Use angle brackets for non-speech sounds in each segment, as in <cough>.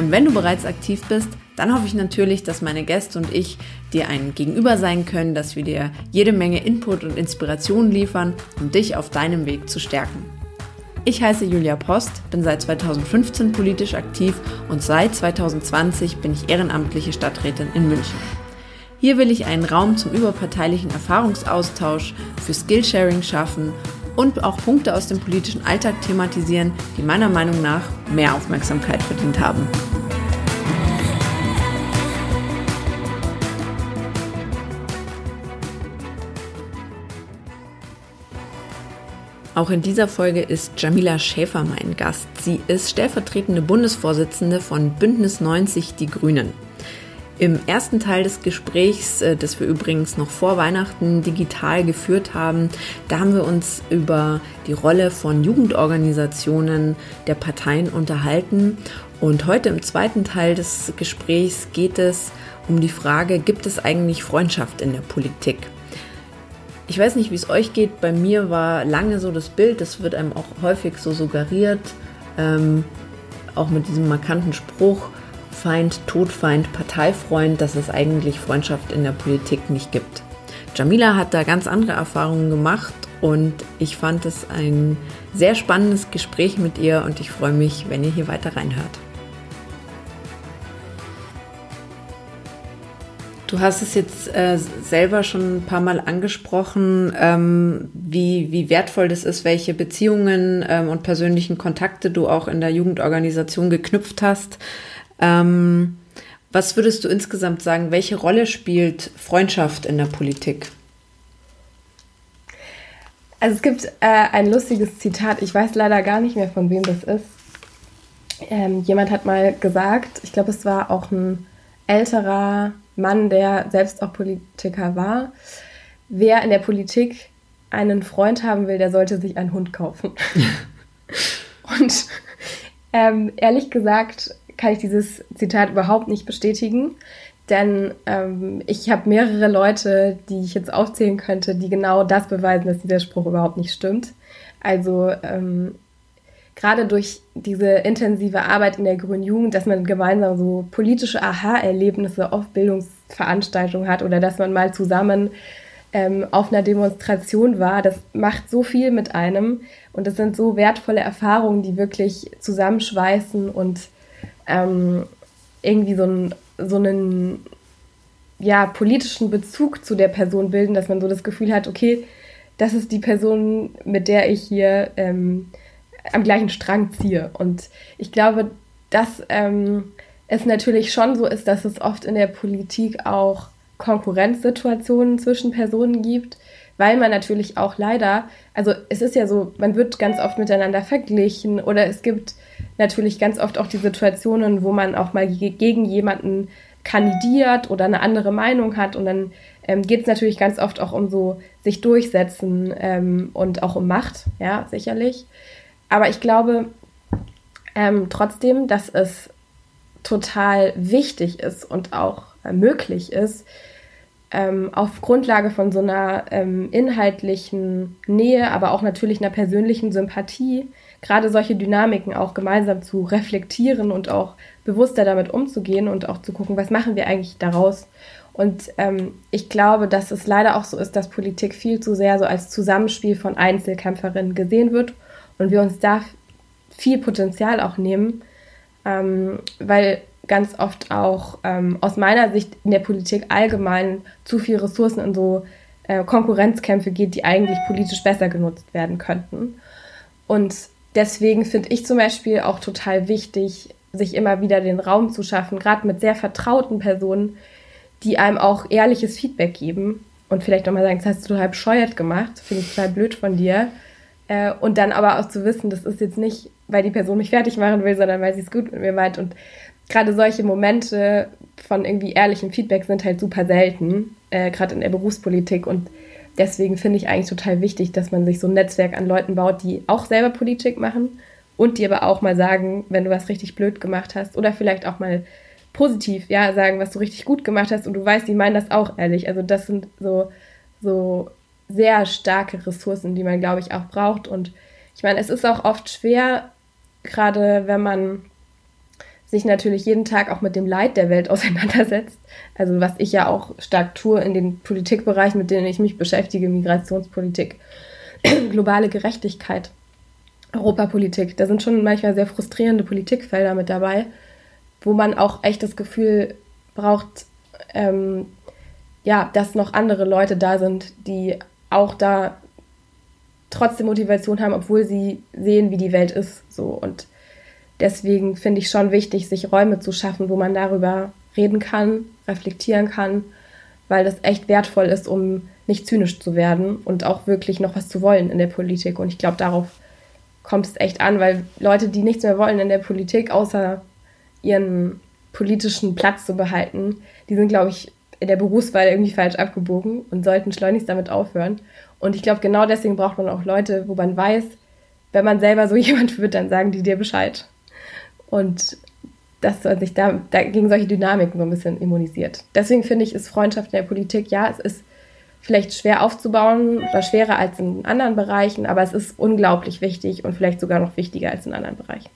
Und wenn du bereits aktiv bist, dann hoffe ich natürlich, dass meine Gäste und ich dir ein Gegenüber sein können, dass wir dir jede Menge Input und Inspiration liefern, um dich auf deinem Weg zu stärken. Ich heiße Julia Post, bin seit 2015 politisch aktiv und seit 2020 bin ich ehrenamtliche Stadträtin in München. Hier will ich einen Raum zum überparteilichen Erfahrungsaustausch, für Skillsharing schaffen und auch Punkte aus dem politischen Alltag thematisieren, die meiner Meinung nach mehr Aufmerksamkeit verdient haben. Auch in dieser Folge ist Jamila Schäfer mein Gast. Sie ist stellvertretende Bundesvorsitzende von Bündnis 90 Die Grünen. Im ersten Teil des Gesprächs, äh, das wir übrigens noch vor Weihnachten digital geführt haben, da haben wir uns über die Rolle von Jugendorganisationen der Parteien unterhalten. Und heute im zweiten Teil des Gesprächs geht es um die Frage, gibt es eigentlich Freundschaft in der Politik? Ich weiß nicht, wie es euch geht. Bei mir war lange so das Bild, das wird einem auch häufig so suggeriert, ähm, auch mit diesem markanten Spruch, Feind, Todfeind, Parteifreund, dass es eigentlich Freundschaft in der Politik nicht gibt. Jamila hat da ganz andere Erfahrungen gemacht und ich fand es ein sehr spannendes Gespräch mit ihr und ich freue mich, wenn ihr hier weiter reinhört. Du hast es jetzt äh, selber schon ein paar Mal angesprochen, ähm, wie, wie wertvoll das ist, welche Beziehungen ähm, und persönlichen Kontakte du auch in der Jugendorganisation geknüpft hast. Ähm, was würdest du insgesamt sagen, welche Rolle spielt Freundschaft in der Politik? Also es gibt äh, ein lustiges Zitat, ich weiß leider gar nicht mehr, von wem das ist. Ähm, jemand hat mal gesagt, ich glaube, es war auch ein älterer Mann, der selbst auch Politiker war, wer in der Politik einen Freund haben will, der sollte sich einen Hund kaufen. <laughs> Und ähm, ehrlich gesagt kann ich dieses Zitat überhaupt nicht bestätigen, denn ähm, ich habe mehrere Leute, die ich jetzt aufzählen könnte, die genau das beweisen, dass dieser Spruch überhaupt nicht stimmt. Also ähm, gerade durch diese intensive Arbeit in der Grünen Jugend, dass man gemeinsam so politische Aha-Erlebnisse auf Bildungsveranstaltungen hat oder dass man mal zusammen ähm, auf einer Demonstration war, das macht so viel mit einem und das sind so wertvolle Erfahrungen, die wirklich zusammenschweißen und ähm, irgendwie so, ein, so einen ja, politischen Bezug zu der Person bilden, dass man so das Gefühl hat, okay, das ist die Person, mit der ich hier ähm, am gleichen Strang ziehe. Und ich glaube, dass ähm, es natürlich schon so ist, dass es oft in der Politik auch Konkurrenzsituationen zwischen Personen gibt, weil man natürlich auch leider, also es ist ja so, man wird ganz oft miteinander verglichen oder es gibt natürlich ganz oft auch die Situationen, wo man auch mal gegen jemanden kandidiert oder eine andere Meinung hat und dann ähm, geht es natürlich ganz oft auch um so sich durchsetzen ähm, und auch um Macht, ja, sicherlich. Aber ich glaube ähm, trotzdem, dass es total wichtig ist und auch äh, möglich ist, ähm, auf Grundlage von so einer ähm, inhaltlichen Nähe, aber auch natürlich einer persönlichen Sympathie, gerade solche Dynamiken auch gemeinsam zu reflektieren und auch bewusster damit umzugehen und auch zu gucken, was machen wir eigentlich daraus. Und ähm, ich glaube, dass es leider auch so ist, dass Politik viel zu sehr so als Zusammenspiel von Einzelkämpferinnen gesehen wird und wir uns da viel Potenzial auch nehmen, ähm, weil ganz oft auch ähm, aus meiner Sicht in der Politik allgemein zu viel Ressourcen in so äh, Konkurrenzkämpfe geht, die eigentlich politisch besser genutzt werden könnten. Und deswegen finde ich zum Beispiel auch total wichtig, sich immer wieder den Raum zu schaffen, gerade mit sehr vertrauten Personen, die einem auch ehrliches Feedback geben und vielleicht auch mal sagen, das hast du total bescheuert gemacht, finde ich total blöd von dir. Äh, und dann aber auch zu wissen, das ist jetzt nicht, weil die Person mich fertig machen will, sondern weil sie es gut mit mir meint. Und gerade solche Momente von irgendwie ehrlichem Feedback sind halt super selten, äh, gerade in der Berufspolitik. Und deswegen finde ich eigentlich total wichtig, dass man sich so ein Netzwerk an Leuten baut, die auch selber Politik machen und die aber auch mal sagen, wenn du was richtig blöd gemacht hast oder vielleicht auch mal positiv, ja, sagen, was du richtig gut gemacht hast und du weißt, die meinen das auch ehrlich. Also das sind so, so sehr starke Ressourcen, die man, glaube ich, auch braucht. Und ich meine, es ist auch oft schwer, gerade wenn man sich natürlich jeden Tag auch mit dem Leid der Welt <laughs> auseinandersetzt. Also was ich ja auch stark tue in den Politikbereichen, mit denen ich mich beschäftige, Migrationspolitik, <clears throat> globale Gerechtigkeit, Europapolitik. Da sind schon manchmal sehr frustrierende Politikfelder mit dabei wo man auch echt das Gefühl braucht, ähm, ja, dass noch andere Leute da sind, die auch da trotzdem Motivation haben, obwohl sie sehen, wie die Welt ist. So und deswegen finde ich schon wichtig, sich Räume zu schaffen, wo man darüber reden kann, reflektieren kann, weil das echt wertvoll ist, um nicht zynisch zu werden und auch wirklich noch was zu wollen in der Politik. Und ich glaube, darauf kommt es echt an, weil Leute, die nichts mehr wollen in der Politik, außer ihren politischen Platz zu behalten, die sind, glaube ich, in der Berufswahl irgendwie falsch abgebogen und sollten schleunigst damit aufhören. Und ich glaube, genau deswegen braucht man auch Leute, wo man weiß, wenn man selber so <laughs> jemand wird, dann sagen die dir Bescheid. Und dass man sich da, da gegen solche Dynamiken so ein bisschen immunisiert. Deswegen finde ich, ist Freundschaft in der Politik, ja, es ist vielleicht schwer aufzubauen oder schwerer als in anderen Bereichen, aber es ist unglaublich wichtig und vielleicht sogar noch wichtiger als in anderen Bereichen.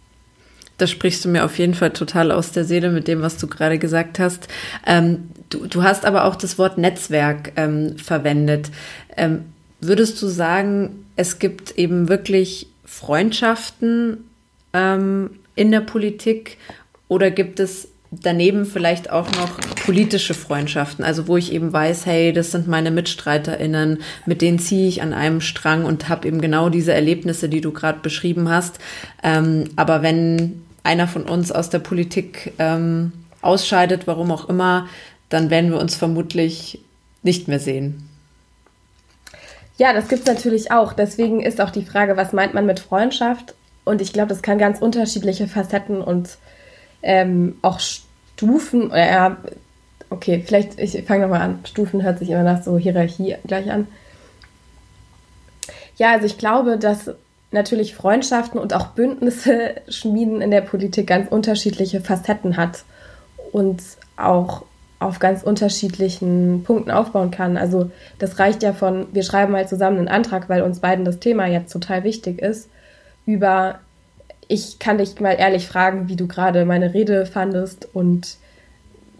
Das sprichst du mir auf jeden Fall total aus der Seele mit dem, was du gerade gesagt hast. Ähm, du, du, hast aber auch das Wort Netzwerk ähm, verwendet. Ähm, würdest du sagen, es gibt eben wirklich Freundschaften ähm, in der Politik oder gibt es daneben vielleicht auch noch politische Freundschaften, also wo ich eben weiß, hey, das sind meine MitstreiterInnen, mit denen ziehe ich an einem Strang und habe eben genau diese Erlebnisse, die du gerade beschrieben hast. Ähm, aber wenn einer von uns aus der Politik ähm, ausscheidet, warum auch immer, dann werden wir uns vermutlich nicht mehr sehen. Ja, das gibt es natürlich auch. Deswegen ist auch die Frage, was meint man mit Freundschaft? Und ich glaube, das kann ganz unterschiedliche Facetten und ähm, auch Stufen, oder ja, okay, vielleicht, ich fange nochmal an. Stufen hört sich immer nach so Hierarchie gleich an. Ja, also ich glaube, dass natürlich Freundschaften und auch Bündnisse <laughs> schmieden in der Politik ganz unterschiedliche Facetten hat und auch auf ganz unterschiedlichen Punkten aufbauen kann. Also das reicht ja von, wir schreiben mal zusammen einen Antrag, weil uns beiden das Thema jetzt total wichtig ist, über, ich kann dich mal ehrlich fragen, wie du gerade meine Rede fandest und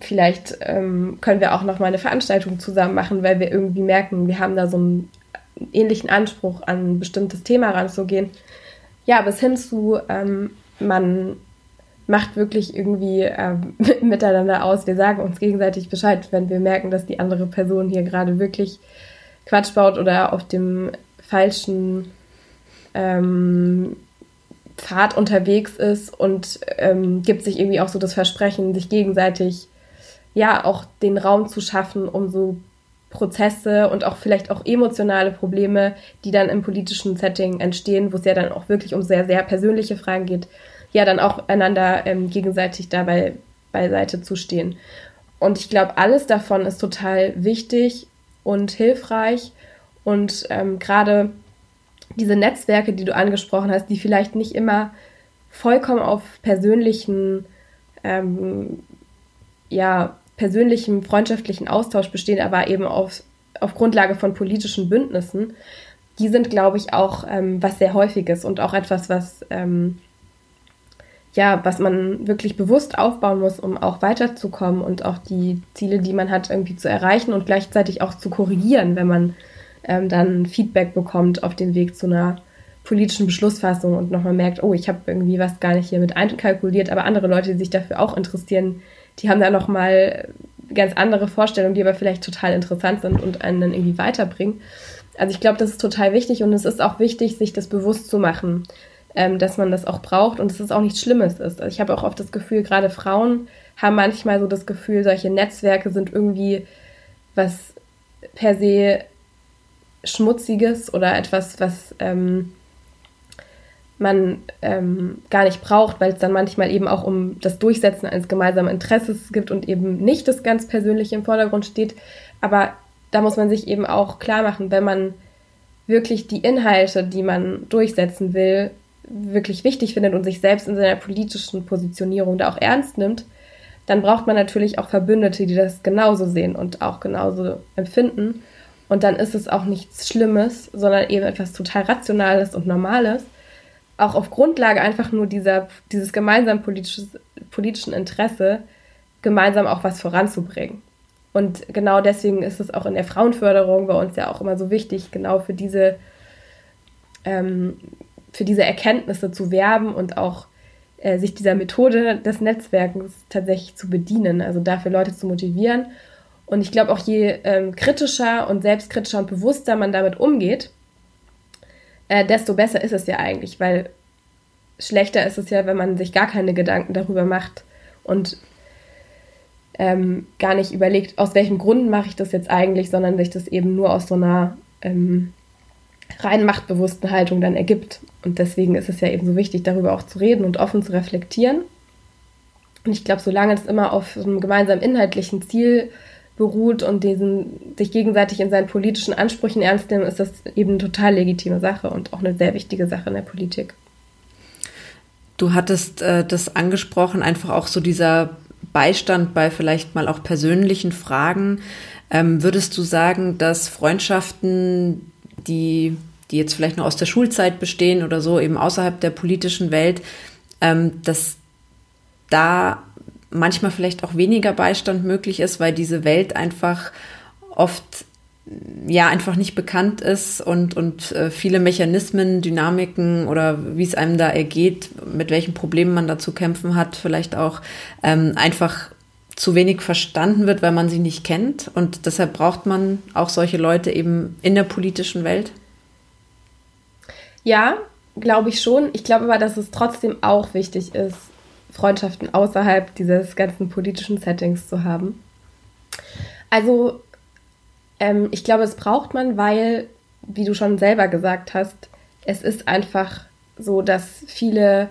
vielleicht ähm, können wir auch noch mal eine Veranstaltung zusammen machen, weil wir irgendwie merken, wir haben da so einen ähnlichen Anspruch an ein bestimmtes Thema ranzugehen. Ja, bis hin zu, ähm, man macht wirklich irgendwie ähm, <laughs> miteinander aus. Wir sagen uns gegenseitig Bescheid, wenn wir merken, dass die andere Person hier gerade wirklich Quatsch baut oder auf dem falschen ähm, Pfad unterwegs ist und ähm, gibt sich irgendwie auch so das Versprechen, sich gegenseitig ja auch den Raum zu schaffen, um so Prozesse und auch vielleicht auch emotionale Probleme, die dann im politischen Setting entstehen, wo es ja dann auch wirklich um sehr, sehr persönliche Fragen geht, ja dann auch einander ähm, gegenseitig dabei beiseite zu stehen. Und ich glaube, alles davon ist total wichtig und hilfreich. Und ähm, gerade diese Netzwerke, die du angesprochen hast, die vielleicht nicht immer vollkommen auf persönlichen ähm, ja, persönlichem, freundschaftlichen Austausch bestehen, aber eben auf, auf Grundlage von politischen Bündnissen, die sind, glaube ich, auch ähm, was sehr häufiges und auch etwas, was ähm, ja, was man wirklich bewusst aufbauen muss, um auch weiterzukommen und auch die Ziele, die man hat, irgendwie zu erreichen und gleichzeitig auch zu korrigieren, wenn man ähm, dann Feedback bekommt auf dem Weg zu einer politischen Beschlussfassung und nochmal merkt, oh, ich habe irgendwie was gar nicht hier mit einkalkuliert, aber andere Leute, die sich dafür auch interessieren, die haben da nochmal ganz andere Vorstellungen, die aber vielleicht total interessant sind und einen dann irgendwie weiterbringen. Also ich glaube, das ist total wichtig und es ist auch wichtig, sich das bewusst zu machen, ähm, dass man das auch braucht und dass es auch nichts Schlimmes ist. Also ich habe auch oft das Gefühl, gerade Frauen haben manchmal so das Gefühl, solche Netzwerke sind irgendwie was per se Schmutziges oder etwas, was ähm, man ähm, gar nicht braucht, weil es dann manchmal eben auch um das Durchsetzen eines gemeinsamen Interesses gibt und eben nicht das ganz Persönliche im Vordergrund steht. Aber da muss man sich eben auch klar machen, wenn man wirklich die Inhalte, die man durchsetzen will, wirklich wichtig findet und sich selbst in seiner politischen Positionierung da auch ernst nimmt, dann braucht man natürlich auch Verbündete, die das genauso sehen und auch genauso empfinden. Und dann ist es auch nichts Schlimmes, sondern eben etwas total Rationales und Normales, auch auf Grundlage einfach nur dieser, dieses gemeinsamen politischen Interesse gemeinsam auch was voranzubringen. Und genau deswegen ist es auch in der Frauenförderung bei uns ja auch immer so wichtig, genau für diese, ähm, für diese Erkenntnisse zu werben und auch äh, sich dieser Methode des Netzwerkens tatsächlich zu bedienen, also dafür Leute zu motivieren. Und ich glaube auch, je ähm, kritischer und selbstkritischer und bewusster man damit umgeht, äh, desto besser ist es ja eigentlich, weil schlechter ist es ja, wenn man sich gar keine Gedanken darüber macht und ähm, gar nicht überlegt, aus welchem Grund mache ich das jetzt eigentlich, sondern sich das eben nur aus so einer ähm, rein machtbewussten Haltung dann ergibt. Und deswegen ist es ja eben so wichtig, darüber auch zu reden und offen zu reflektieren. Und ich glaube, solange es immer auf einem gemeinsamen inhaltlichen Ziel beruht und diesen, sich gegenseitig in seinen politischen Ansprüchen ernst nehmen, ist das eben eine total legitime Sache und auch eine sehr wichtige Sache in der Politik. Du hattest äh, das angesprochen, einfach auch so dieser Beistand bei vielleicht mal auch persönlichen Fragen. Ähm, würdest du sagen, dass Freundschaften, die, die jetzt vielleicht noch aus der Schulzeit bestehen oder so, eben außerhalb der politischen Welt, ähm, dass da manchmal vielleicht auch weniger Beistand möglich ist, weil diese Welt einfach oft ja einfach nicht bekannt ist und, und äh, viele Mechanismen, Dynamiken oder wie es einem da ergeht, mit welchen Problemen man da zu kämpfen hat, vielleicht auch ähm, einfach zu wenig verstanden wird, weil man sie nicht kennt. Und deshalb braucht man auch solche Leute eben in der politischen Welt. Ja, glaube ich schon. Ich glaube aber, dass es trotzdem auch wichtig ist, Freundschaften außerhalb dieses ganzen politischen Settings zu haben. Also ähm, ich glaube, es braucht man, weil, wie du schon selber gesagt hast, es ist einfach so, dass viele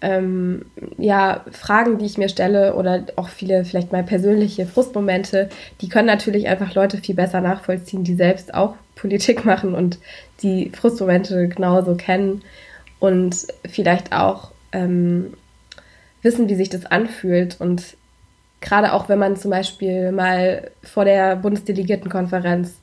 ähm, ja, Fragen, die ich mir stelle oder auch viele vielleicht mal persönliche Frustmomente, die können natürlich einfach Leute viel besser nachvollziehen, die selbst auch Politik <laughs> machen und die Frustmomente genauso kennen und vielleicht auch ähm, wissen, wie sich das anfühlt. Und gerade auch wenn man zum Beispiel mal vor der Bundesdelegiertenkonferenz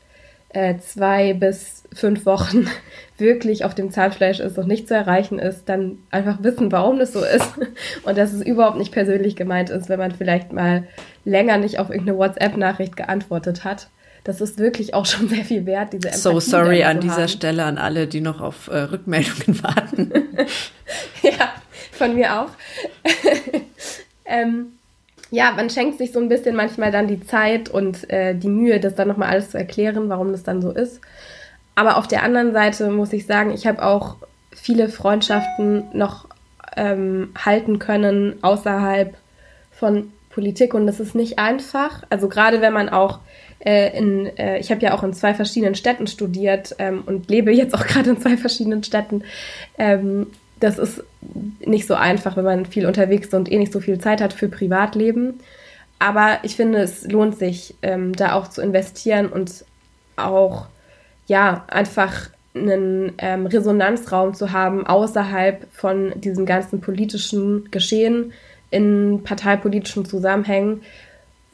äh, zwei bis fünf Wochen <laughs> wirklich auf dem Zahnfleisch ist und nicht zu erreichen ist, dann einfach wissen, warum das so ist <laughs> und dass es überhaupt nicht persönlich gemeint ist, wenn man vielleicht mal länger nicht auf irgendeine WhatsApp-Nachricht geantwortet hat. Das ist wirklich auch <laughs> schon sehr viel wert, diese Empathie So sorry an dieser haben. Stelle an alle, die noch auf äh, Rückmeldungen warten. ja, von mir auch. <laughs> ähm, ja, man schenkt sich so ein bisschen manchmal dann die Zeit und äh, die Mühe, das dann nochmal alles zu erklären, warum das dann so ist. Aber auf der anderen Seite muss ich sagen, ich habe auch viele Freundschaften noch ähm, halten können außerhalb von Politik und das ist nicht einfach. Also gerade wenn man auch äh, in, äh, ich habe ja auch in zwei verschiedenen Städten studiert ähm, und lebe jetzt auch <laughs> gerade in zwei verschiedenen Städten. Ähm, das ist nicht so einfach, wenn man viel unterwegs ist und eh nicht so viel Zeit hat für Privatleben. Aber ich finde, es lohnt sich, ähm, da auch zu investieren und auch, ja, einfach einen ähm, Resonanzraum zu haben außerhalb von diesem ganzen politischen Geschehen in parteipolitischen Zusammenhängen,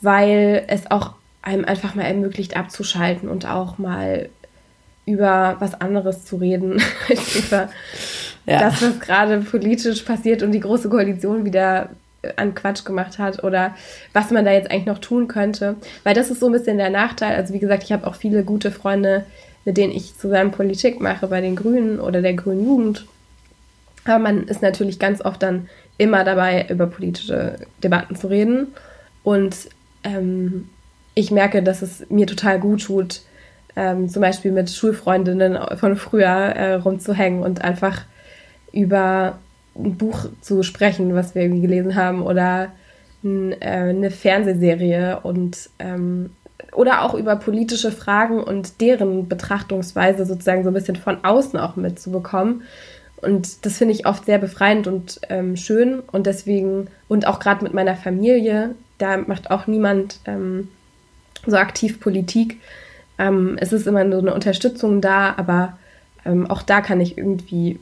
weil es auch einem einfach mal ermöglicht abzuschalten und auch mal über was anderes zu reden, <laughs> als über ja. das, was gerade politisch passiert und die große Koalition wieder äh, an Quatsch gemacht hat oder was man da jetzt eigentlich noch tun könnte. Weil das ist so ein bisschen der Nachteil. Also wie gesagt, ich habe auch viele gute Freunde, mit denen ich zusammen Politik mache bei den Grünen oder der Grünen Jugend. Aber man ist natürlich ganz oft dann immer dabei, über politische Debatten zu reden. Und ähm, ich merke, dass es mir total gut tut, ähm, zum Beispiel mit Schulfreundinnen von früher äh, rumzuhängen und einfach über ein Buch zu sprechen, was wir irgendwie gelesen haben, oder ein, äh, eine Fernsehserie und ähm, oder auch über politische Fragen und deren Betrachtungsweise sozusagen so ein bisschen von außen auch mitzubekommen Und das finde ich oft sehr befreiend und ähm, schön. Und deswegen, und auch gerade mit meiner Familie, da macht auch niemand ähm, so aktiv Politik. Ähm, es ist immer so eine Unterstützung da, aber ähm, auch da kann ich irgendwie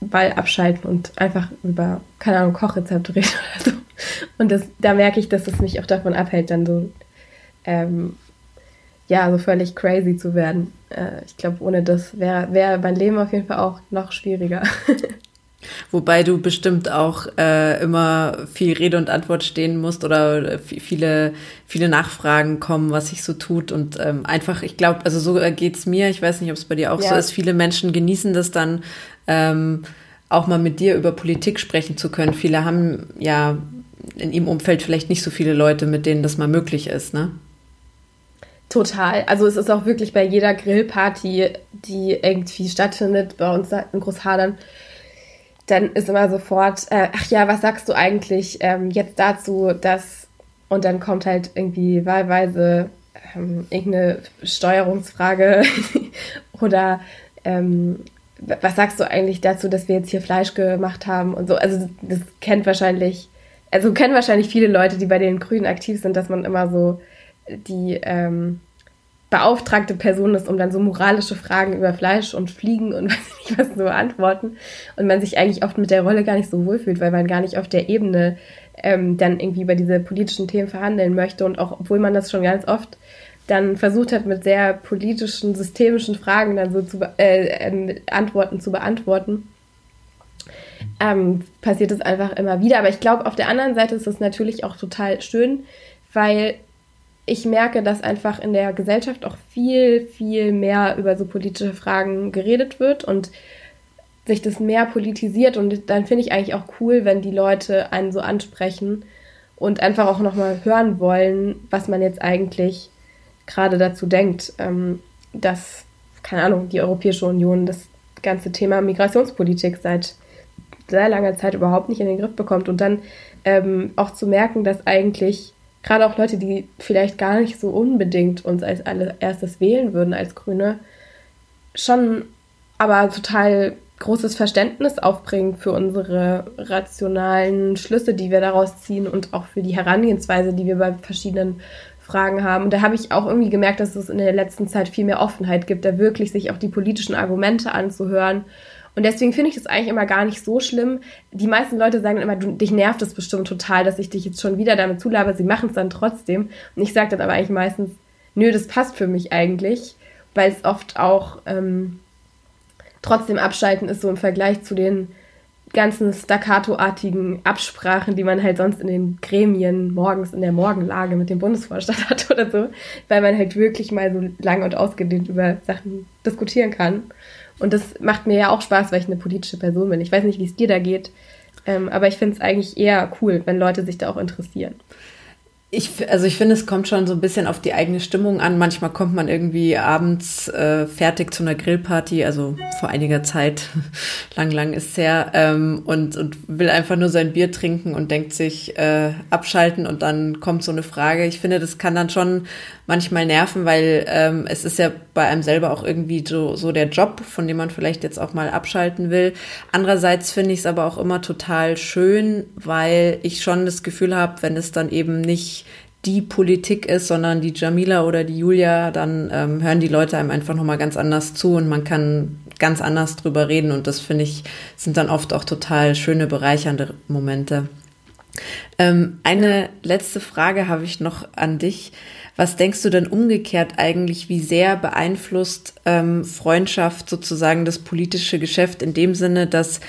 Ball abschalten und einfach über, keine Ahnung, Kochrezepte reden oder so. Und das, da merke ich, dass es mich auch davon abhält, dann so, ähm, ja, so völlig crazy zu werden. Äh, ich glaube, ohne das wäre wär mein Leben auf jeden Fall auch noch schwieriger. <laughs> Wobei du bestimmt auch äh, immer viel Rede und Antwort stehen musst oder viele, viele Nachfragen kommen, was sich so tut. Und ähm, einfach, ich glaube, also so geht's mir. Ich weiß nicht, ob es bei dir auch ja. so ist. Viele Menschen genießen das dann, ähm, auch mal mit dir über Politik sprechen zu können. Viele haben ja in ihrem Umfeld vielleicht nicht so viele Leute, mit denen das mal möglich ist, ne? Total. Also es ist auch wirklich bei jeder Grillparty, die irgendwie stattfindet, bei uns in Großhadern, dann ist immer sofort, äh, ach ja, was sagst du eigentlich ähm, jetzt dazu, dass und dann kommt halt irgendwie wahlweise ähm, irgendeine Steuerungsfrage <laughs> oder ähm, was sagst du eigentlich dazu, dass wir jetzt hier Fleisch gemacht haben und so. Also das kennt wahrscheinlich, also kennen wahrscheinlich viele Leute, die bei den Grünen aktiv sind, dass man immer so die ähm, beauftragte Person ist, um dann so moralische Fragen über Fleisch und Fliegen und <laughs> weiß nicht was zu beantworten. Und man sich eigentlich oft mit der Rolle gar nicht so wohlfühlt, weil man gar nicht auf der Ebene ähm, dann irgendwie über diese politischen Themen verhandeln möchte. Und auch obwohl man das schon ganz oft dann versucht hat, mit sehr politischen, systemischen Fragen dann so zu äh, äh, Antworten zu beantworten, ähm, passiert es einfach immer wieder. Aber ich glaube, auf der anderen Seite ist es natürlich auch total schön, weil ich merke, dass einfach in der Gesellschaft auch viel, viel mehr über so politische Fragen geredet wird und sich das mehr politisiert. Und dann finde ich eigentlich auch cool, wenn die Leute einen so ansprechen und einfach auch nochmal hören wollen, was man jetzt eigentlich gerade dazu denkt, ähm, dass, keine Ahnung, die Europäische Union das ganze Thema Migrationspolitik seit sehr langer Zeit überhaupt nicht in den Griff bekommt. Und dann ähm, auch zu merken, dass eigentlich gerade auch Leute, die vielleicht gar nicht so unbedingt uns als allererstes wählen würden als Grüne, schon aber total großes Verständnis aufbringen für unsere rationalen Schlüsse, die wir daraus ziehen und auch für die Herangehensweise, die wir bei verschiedenen Fragen haben. Und da habe ich auch irgendwie gemerkt, dass es in der letzten Zeit viel mehr Offenheit gibt, da wirklich sich auch die politischen Argumente anzuhören und deswegen finde ich das eigentlich immer gar nicht so schlimm. Die meisten Leute sagen immer, du, dich nervt es bestimmt total, dass ich dich jetzt schon wieder damit zulabe. Sie machen es dann trotzdem. Und ich sage dann aber eigentlich meistens, nö, das passt für mich eigentlich, weil es oft auch ähm, trotzdem abschalten ist, so im Vergleich zu den ganzen staccato-artigen Absprachen, die man halt sonst in den Gremien morgens in der Morgenlage mit dem Bundesvorstand <laughs> hat oder so, weil man halt wirklich mal so lang und ausgedehnt über Sachen diskutieren kann. Und das macht mir ja auch Spaß, weil ich eine politische Person bin. Ich weiß nicht, wie es dir da geht, ähm, aber ich finde es eigentlich eher cool, wenn Leute sich da auch interessieren. Ich, also ich finde, es kommt schon so ein bisschen auf die eigene Stimmung an. Manchmal kommt man irgendwie abends äh, fertig zu einer Grillparty, also vor einiger Zeit, <laughs> lang, lang ist her, ähm, und, und will einfach nur sein Bier trinken und denkt sich äh, abschalten und dann kommt so eine Frage. Ich finde, das kann dann schon manchmal nerven, weil ähm, es ist ja bei einem selber auch irgendwie so, so der Job, von dem man vielleicht jetzt auch mal abschalten will. Andererseits finde ich es aber auch immer total schön, weil ich schon das Gefühl habe, wenn es dann eben nicht die Politik ist, sondern die Jamila oder die Julia, dann ähm, hören die Leute einem einfach nochmal ganz anders zu und man kann ganz anders drüber reden und das finde ich, sind dann oft auch total schöne, bereichernde Momente. Ähm, eine letzte Frage habe ich noch an dich. Was denkst du denn umgekehrt eigentlich, wie sehr beeinflusst ähm, Freundschaft sozusagen das politische Geschäft in dem Sinne, dass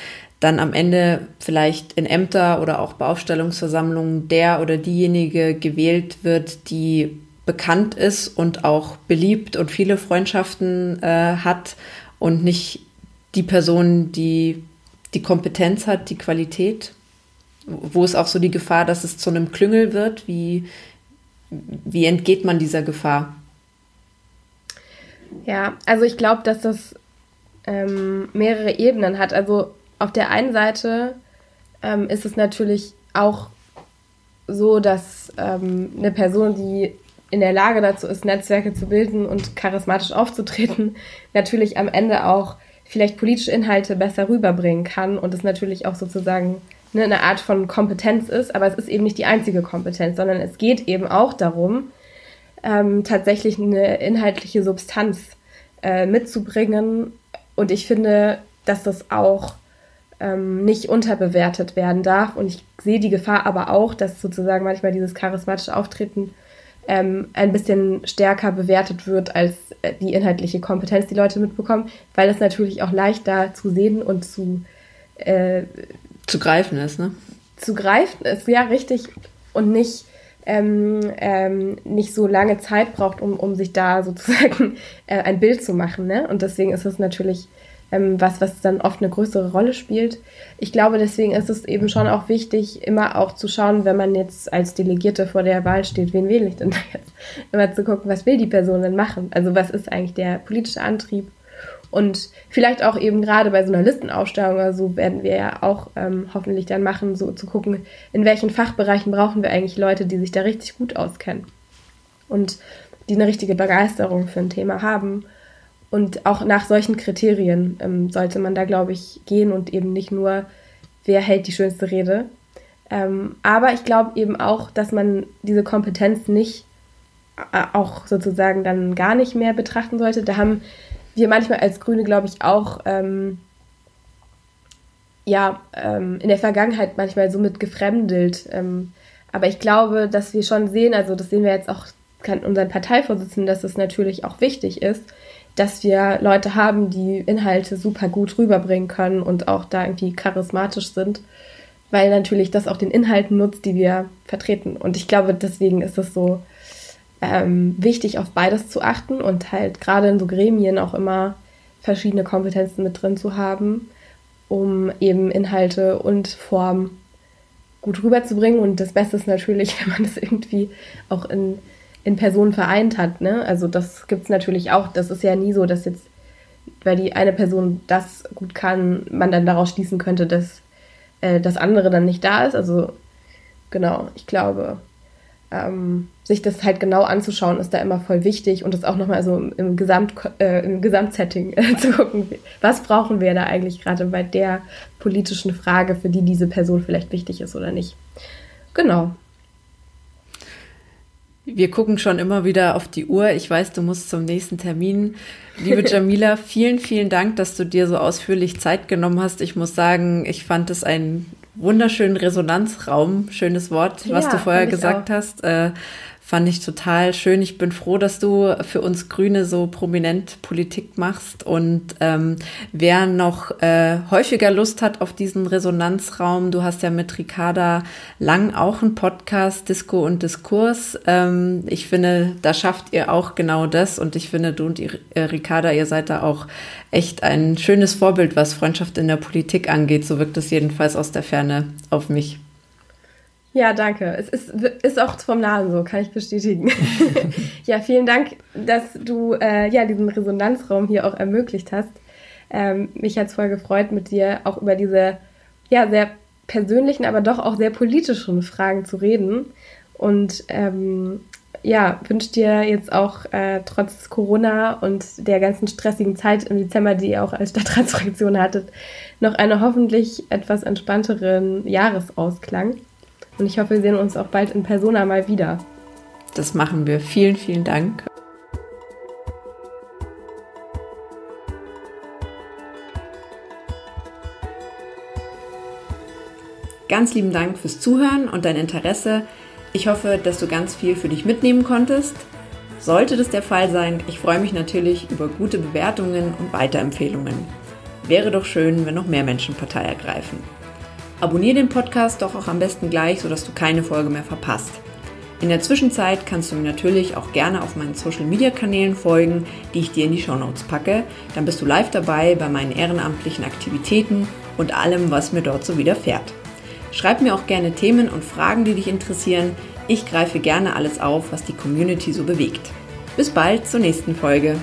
dann am Ende vielleicht in Ämter oder auch Beaufstellungsversammlungen der oder diejenige gewählt wird, die bekannt ist und auch beliebt und viele Freundschaften äh, hat und nicht die Person, die die Kompetenz hat, die Qualität? Wo ist auch so die Gefahr, dass es zu einem Klüngel wird? Wie, wie entgeht man dieser Gefahr? Ja, also ich glaube, dass das ähm, mehrere Ebenen hat. Also auf der einen Seite ähm, ist es natürlich auch so, dass ähm, eine Person, die in der Lage dazu ist, Netzwerke zu bilden und charismatisch aufzutreten, <laughs> natürlich am Ende auch vielleicht politische Inhalte besser rüberbringen kann und es natürlich auch sozusagen ne, eine Art von Kompetenz ist, aber es ist eben nicht die einzige Kompetenz, sondern es geht eben auch darum, ähm, tatsächlich eine inhaltliche Substanz äh, mitzubringen. Und ich finde, dass das auch ähm, nicht unterbewertet werden darf. Und ich sehe die Gefahr aber auch, dass sozusagen manchmal dieses charismatische Auftreten ähm, ein bisschen stärker bewertet wird als äh, die inhaltliche Kompetenz, die Leute mitbekommen, weil es natürlich auch leichter zu sehen und zu äh, zu greifen ist, ne? Zu greifen ist, ja, richtig. Und nicht, ähm, ähm, nicht so lange Zeit braucht, um, um sich da sozusagen <laughs> äh, ein Bild zu machen. Ne? Und deswegen ist es natürlich was, was dann oft eine größere Rolle spielt. Ich glaube, deswegen ist es eben schon auch wichtig, immer auch zu schauen, wenn man jetzt als Delegierte vor der Wahl steht, wen wähle ich denn da jetzt? <laughs> Immer zu gucken, was will die Person denn machen? Also was ist eigentlich der politische Antrieb? Und vielleicht auch eben gerade bei so einer Listenaufstellung oder so werden wir ja auch ähm, hoffentlich dann machen, so zu gucken, in welchen Fachbereichen brauchen wir eigentlich Leute, die sich da richtig gut auskennen und die eine richtige Begeisterung für ein Thema haben. Und auch nach solchen Kriterien ähm, sollte man da, glaube ich, gehen und eben nicht nur, wer hält die schönste Rede. Ähm, aber ich glaube eben auch, dass man diese Kompetenz nicht äh, auch sozusagen dann gar nicht mehr betrachten sollte. Da haben wir manchmal als Grüne, glaube ich, auch ähm, ja, ähm, in der Vergangenheit manchmal so mit gefremdelt. Ähm, aber ich glaube, dass wir schon sehen, also das sehen wir jetzt auch unseren Parteivorsitzenden, dass es natürlich auch wichtig ist, dass wir Leute haben, die Inhalte super gut rüberbringen können und auch da irgendwie charismatisch sind, weil natürlich das auch den Inhalten nutzt, die wir vertreten. Und ich glaube, deswegen ist es so ähm, wichtig, auf beides zu achten und halt gerade in so Gremien auch immer verschiedene Kompetenzen mit drin zu haben, um eben Inhalte und Form gut rüberzubringen. Und das Beste ist natürlich, <laughs> wenn man das irgendwie auch in, in Personen vereint hat. Ne? Also das gibt es natürlich auch. Das ist ja nie so, dass jetzt, weil die eine Person das gut kann, man dann daraus schließen könnte, dass äh, das andere dann nicht da ist. Also genau, ich glaube, ähm, sich das halt genau anzuschauen, ist da immer voll wichtig und das auch nochmal so im, Gesamt, äh, im Gesamtsetting äh, zu gucken, was brauchen wir da eigentlich gerade bei der politischen Frage, für die diese Person vielleicht wichtig ist oder nicht. Genau. Wir gucken schon immer wieder auf die Uhr. Ich weiß, du musst zum nächsten Termin. Liebe <laughs> Jamila, vielen, vielen Dank, dass du dir so ausführlich Zeit genommen hast. Ich muss sagen, ich fand es ein wunderschönen Resonanzraum, schönes Wort, was ja, du vorher gesagt auch. hast. Äh, fand ich total schön. Ich bin froh, dass du für uns Grüne so prominent Politik machst. Und ähm, wer noch äh, häufiger Lust hat auf diesen Resonanzraum, du hast ja mit Ricarda Lang auch einen Podcast, Disco und Diskurs. Ähm, ich finde, da schafft ihr auch genau das. Und ich finde, du und ihr, äh, Ricarda, ihr seid da auch echt ein schönes Vorbild, was Freundschaft in der Politik angeht. So wirkt es jedenfalls aus der Ferne auf mich. Ja, danke. Es ist, ist auch vom Namen so, kann ich bestätigen. <laughs> ja, vielen Dank, dass du äh, ja, diesen Resonanzraum hier auch ermöglicht hast. Ähm, mich hat es voll gefreut, mit dir auch über diese ja, sehr persönlichen, aber doch auch sehr politischen Fragen zu reden. Und ähm, ja, wünsche dir jetzt auch äh, trotz Corona und der ganzen stressigen Zeit im Dezember, die ihr auch als Stadtratsfraktion hattet, noch einen hoffentlich etwas entspannteren Jahresausklang. Und ich hoffe, wir sehen uns auch bald in Persona mal wieder. Das machen wir. Vielen, vielen Dank. Ganz lieben Dank fürs Zuhören und dein Interesse. Ich hoffe, dass du ganz viel für dich mitnehmen konntest. Sollte das der Fall sein, ich freue mich natürlich über gute Bewertungen und Weiterempfehlungen. Wäre doch schön, wenn noch mehr Menschen Partei ergreifen. Abonnier den Podcast doch auch am besten gleich, sodass du keine Folge mehr verpasst. In der Zwischenzeit kannst du mir natürlich auch gerne auf meinen Social Media Kanälen folgen, die ich dir in die Show Notes packe. Dann bist du live dabei bei meinen ehrenamtlichen Aktivitäten und allem, was mir dort so widerfährt. Schreib mir auch gerne Themen und Fragen, die dich interessieren. Ich greife gerne alles auf, was die Community so bewegt. Bis bald zur nächsten Folge.